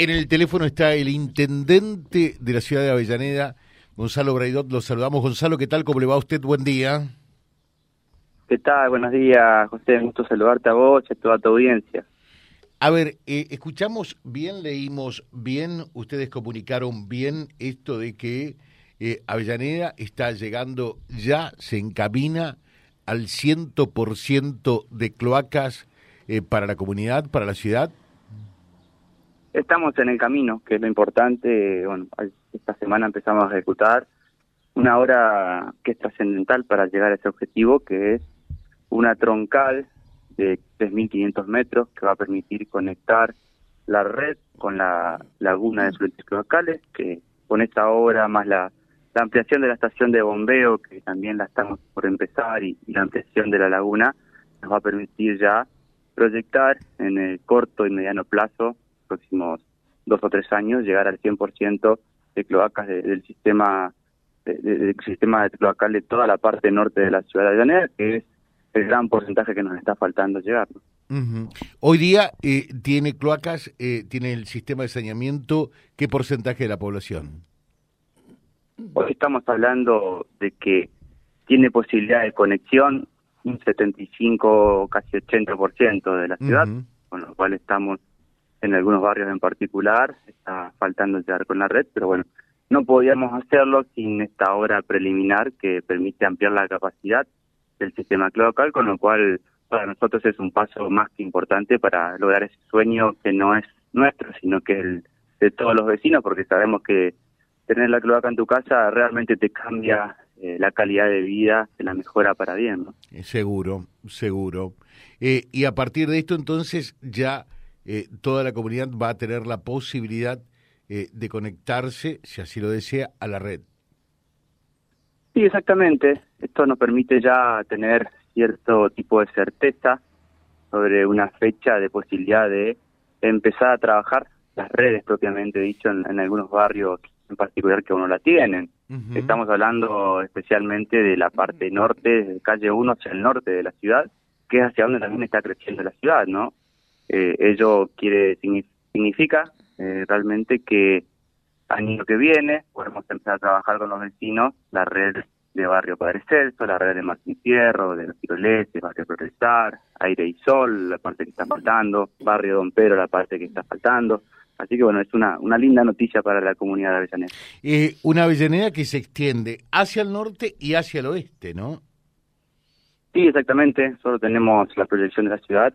En el teléfono está el intendente de la ciudad de Avellaneda, Gonzalo Braidot. Lo saludamos. Gonzalo, ¿qué tal? ¿Cómo le va a usted? Buen día. ¿Qué tal? Buenos días, José. gusto saludarte a vos y a toda tu audiencia. A ver, eh, escuchamos bien, leímos bien, ustedes comunicaron bien esto de que eh, Avellaneda está llegando ya, se encamina al ciento por ciento de cloacas eh, para la comunidad, para la ciudad. Estamos en el camino, que es lo importante. Bueno, esta semana empezamos a ejecutar una obra que es trascendental para llegar a ese objetivo, que es una troncal de 3.500 metros que va a permitir conectar la red con la laguna de fluentes locales, que con esta obra más la, ampliación de la estación de bombeo, que también la estamos por empezar, y la ampliación de la laguna, nos va a permitir ya proyectar en el corto y mediano plazo próximos dos o tres años llegar al 100% de cloacas del sistema del sistema de cloacal de toda la parte norte de la ciudad de Avellaneda, que es el gran porcentaje que nos está faltando llegar. Hoy día eh, tiene cloacas, eh, tiene el sistema de saneamiento, ¿qué porcentaje de la población? Hoy estamos hablando de que tiene posibilidad de conexión un 75, casi 80% de la ciudad, con lo cual estamos en algunos barrios en particular, está faltando llegar con la red, pero bueno, no podíamos hacerlo sin esta obra preliminar que permite ampliar la capacidad del sistema local, con lo cual para nosotros es un paso más que importante para lograr ese sueño que no es nuestro, sino que el de todos los vecinos, porque sabemos que tener la cloaca en tu casa realmente te cambia eh, la calidad de vida, se la mejora para bien. ¿no? Eh, seguro, seguro. Eh, y a partir de esto entonces ya eh, toda la comunidad va a tener la posibilidad eh, de conectarse, si así lo desea, a la red. Sí, exactamente. Esto nos permite ya tener cierto tipo de certeza sobre una fecha de posibilidad de empezar a trabajar las redes propiamente dicho en, algunos barrios en particular que uno la tienen. Estamos hablando especialmente de la parte norte, de calle 1 hacia el norte de la ciudad, que es hacia donde también está creciendo la ciudad, ¿no? Eh, ello quiere significa eh, realmente que año que viene podemos empezar a trabajar con los vecinos la red de Barrio Padre Celso, la red de Martín Fierro, de los Barrio Progresar, Aire y Sol, la parte que está faltando, Barrio Don Pedro, la parte que está faltando. Así que bueno, es una, una linda noticia para la comunidad de Avellaneda. Eh, una Avellaneda que se extiende hacia el norte y hacia el oeste, ¿no? Sí, exactamente. Solo tenemos la proyección de la ciudad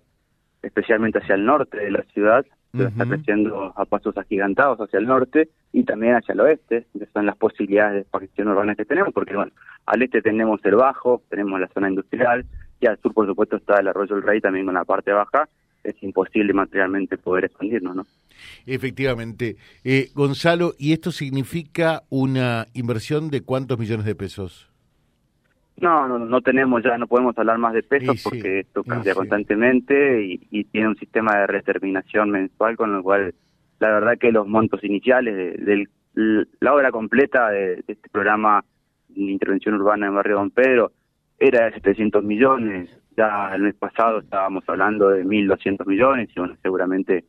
especialmente hacia el norte de la ciudad, que está creciendo a pasos agigantados hacia el norte y también hacia el oeste, que son las posibilidades de expansión urbana que tenemos, porque bueno, al este tenemos el Bajo, tenemos la zona industrial, y al sur por supuesto está el Arroyo del Rey también con la parte baja, es imposible materialmente poder expandirnos, ¿no? Efectivamente. Eh, Gonzalo, ¿y esto significa una inversión de cuántos millones de pesos? No, no, no tenemos ya, no podemos hablar más de pesos porque esto cambia constantemente y, tiene un sistema de reterminación mensual, con lo cual la verdad que los montos iniciales de, la obra completa de, este programa de intervención urbana en Barrio Don Pedro era de 700 millones, ya el mes pasado estábamos hablando de 1.200 millones y bueno, seguramente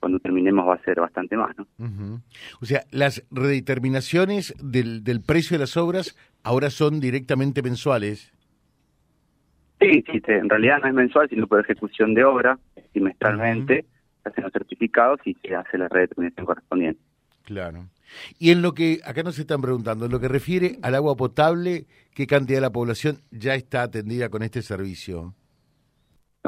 cuando terminemos va a ser bastante más, ¿no? O sea, las redeterminaciones del, del precio de las obras ahora son directamente mensuales. Sí, sí, en realidad no es mensual, sino por ejecución de obra, trimestralmente, se hacen los certificados y se hace la redeterminación correspondiente. Claro. Y en lo que, acá nos están preguntando, en lo que refiere al agua potable, ¿qué cantidad de la población ya está atendida con este servicio?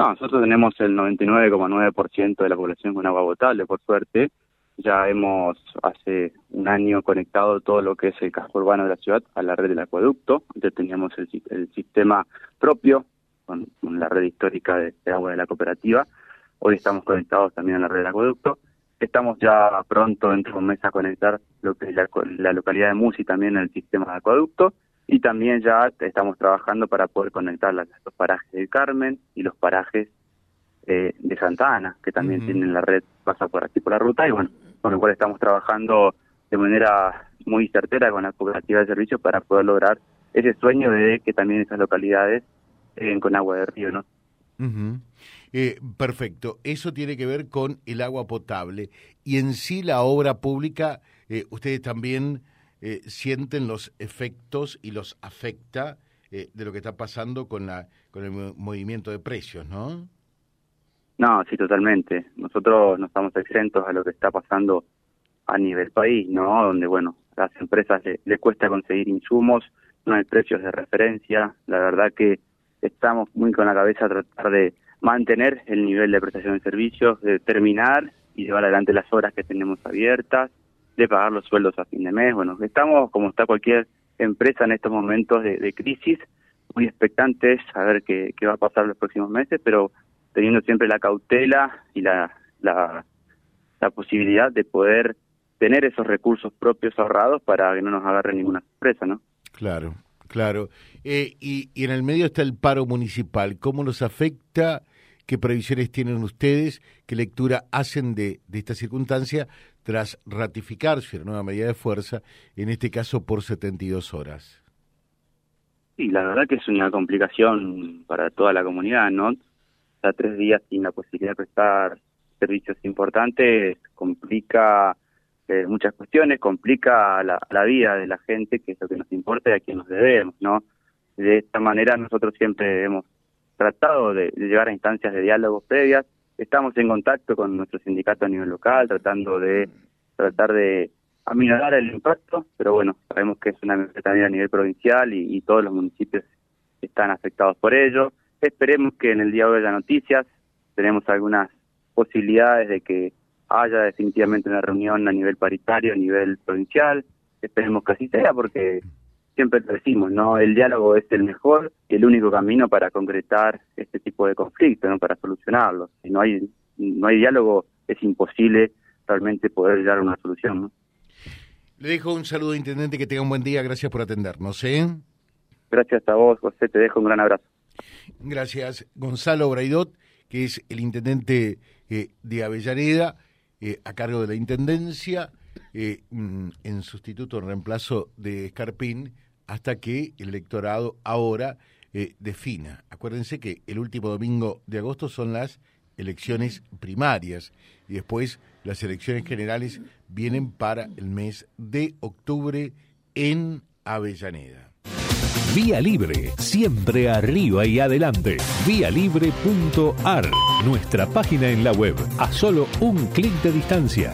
No, nosotros tenemos el 99,9% de la población con agua potable, por suerte. Ya hemos hace un año conectado todo lo que es el casco urbano de la ciudad a la red del acueducto. Antes teníamos el, sistema propio con, la red histórica de, agua de la cooperativa. Hoy estamos conectados también a la red del acueducto. Estamos ya pronto, dentro de un mes, a conectar lo que es la, la localidad de Musi también al sistema de acueducto y también ya estamos trabajando para poder conectar los parajes del Carmen y los parajes eh, de Santa Ana, que también tienen la red, pasa por aquí por la ruta, y bueno, con lo cual estamos trabajando de manera muy certera con la cooperativa de servicios para poder lograr ese sueño de que también esas localidades lleguen con agua de río, ¿no? Eh, perfecto. Eso tiene que ver con el agua potable. Y en sí la obra pública, eh, ustedes también eh, sienten los efectos y los afecta de lo que está pasando con, la, con el movimiento de precios, ¿no? No, sí, totalmente. Nosotros no estamos exentos a lo que está pasando a nivel país, ¿no? Donde, bueno, a las empresas les cuesta conseguir insumos, no hay precios de referencia. La verdad que estamos muy con la cabeza a tratar de mantener el nivel de prestación de servicios, de terminar y llevar adelante las horas que tenemos abiertas, de pagar los sueldos a fin de mes. Bueno, estamos como está cualquier empresa en estos momentos de, crisis, muy expectantes a ver qué, qué va a pasar los próximos meses, pero teniendo siempre la cautela y la, la, la posibilidad de poder tener esos recursos propios ahorrados para que no nos agarre ninguna sorpresa, ¿no? Claro, claro. Eh, y, y, en el medio está el paro municipal. ¿Cómo nos afecta? ¿Qué previsiones tienen ustedes? ¿Qué lectura hacen de, esta circunstancia tras ratificarse una nueva medida de fuerza, en este caso por 72 horas? Sí, la verdad que es una complicación para toda la comunidad, ¿no? O tres días sin la posibilidad de prestar servicios importantes complica eh, muchas cuestiones, complica la, la, vida de la gente, que es lo que nos importa y a quien nos debemos, ¿no? De esta manera nosotros siempre hemos tratado de, llegar a instancias de diálogo previas, estamos en contacto con nuestro sindicato a nivel local, tratando de tratar de aminorar el impacto, pero bueno, sabemos que es una emergencia también a nivel provincial y, y, todos los municipios están afectados por ello. Esperemos que en el día de hoy haya noticias, tenemos algunas posibilidades de que haya definitivamente una reunión a nivel paritario, a nivel provincial. Esperemos que así sea porque siempre lo decimos, ¿no? El diálogo es el mejor y el único camino para concretar este tipo de conflictos, ¿no? Para solucionarlos. Si no hay, no hay diálogo, es imposible realmente poder llegar a una solución, ¿no? Le dejo un saludo, Intendente, que tenga un buen día. Gracias por atendernos, ¿eh? Gracias a vos, José. Te dejo un gran abrazo. Gracias. Gonzalo Braidot, que es el Intendente eh, de Avellaneda. Eh, a cargo de la Intendencia, eh, mm, en sustituto, en reemplazo de Escarpín, hasta que el electorado ahora eh, defina. Acuérdense que el último domingo de agosto son las elecciones primarias y después las elecciones generales vienen para el mes de octubre en Avellaneda. Vía Libre, siempre arriba y adelante. Vialibre.ar, nuestra página en la web, a solo un clic de distancia.